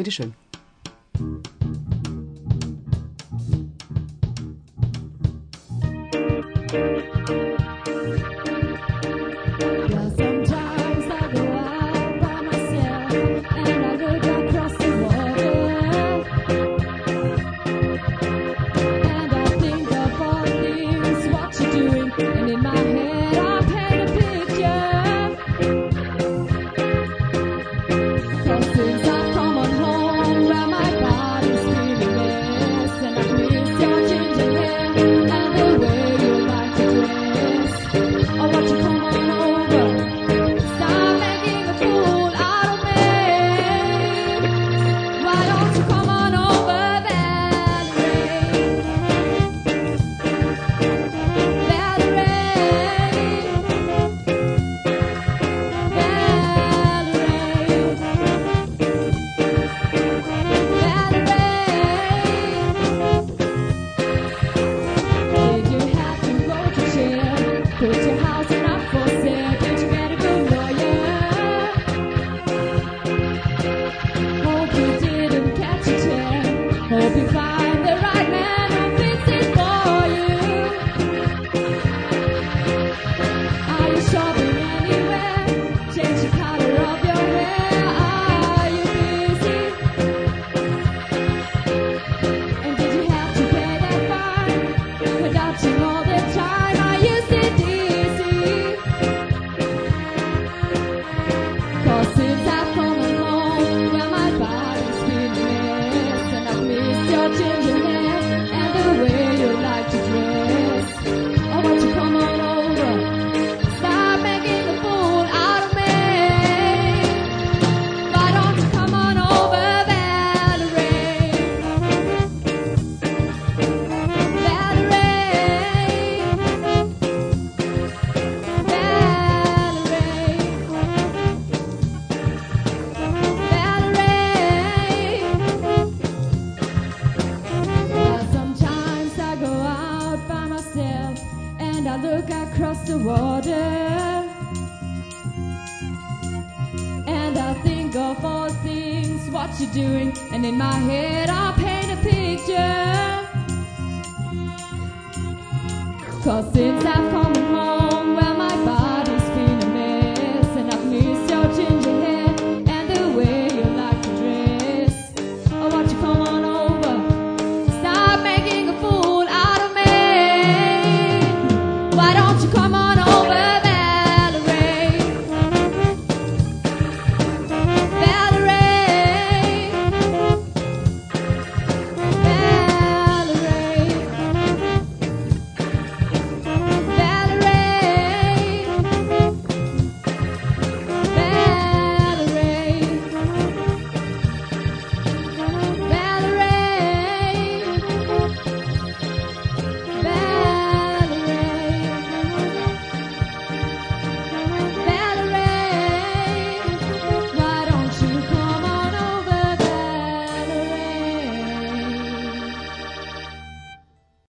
Bitteschön. Captain. and I look across the water. And I think of all things, what you're doing, and in my head I paint a picture. Cause since I've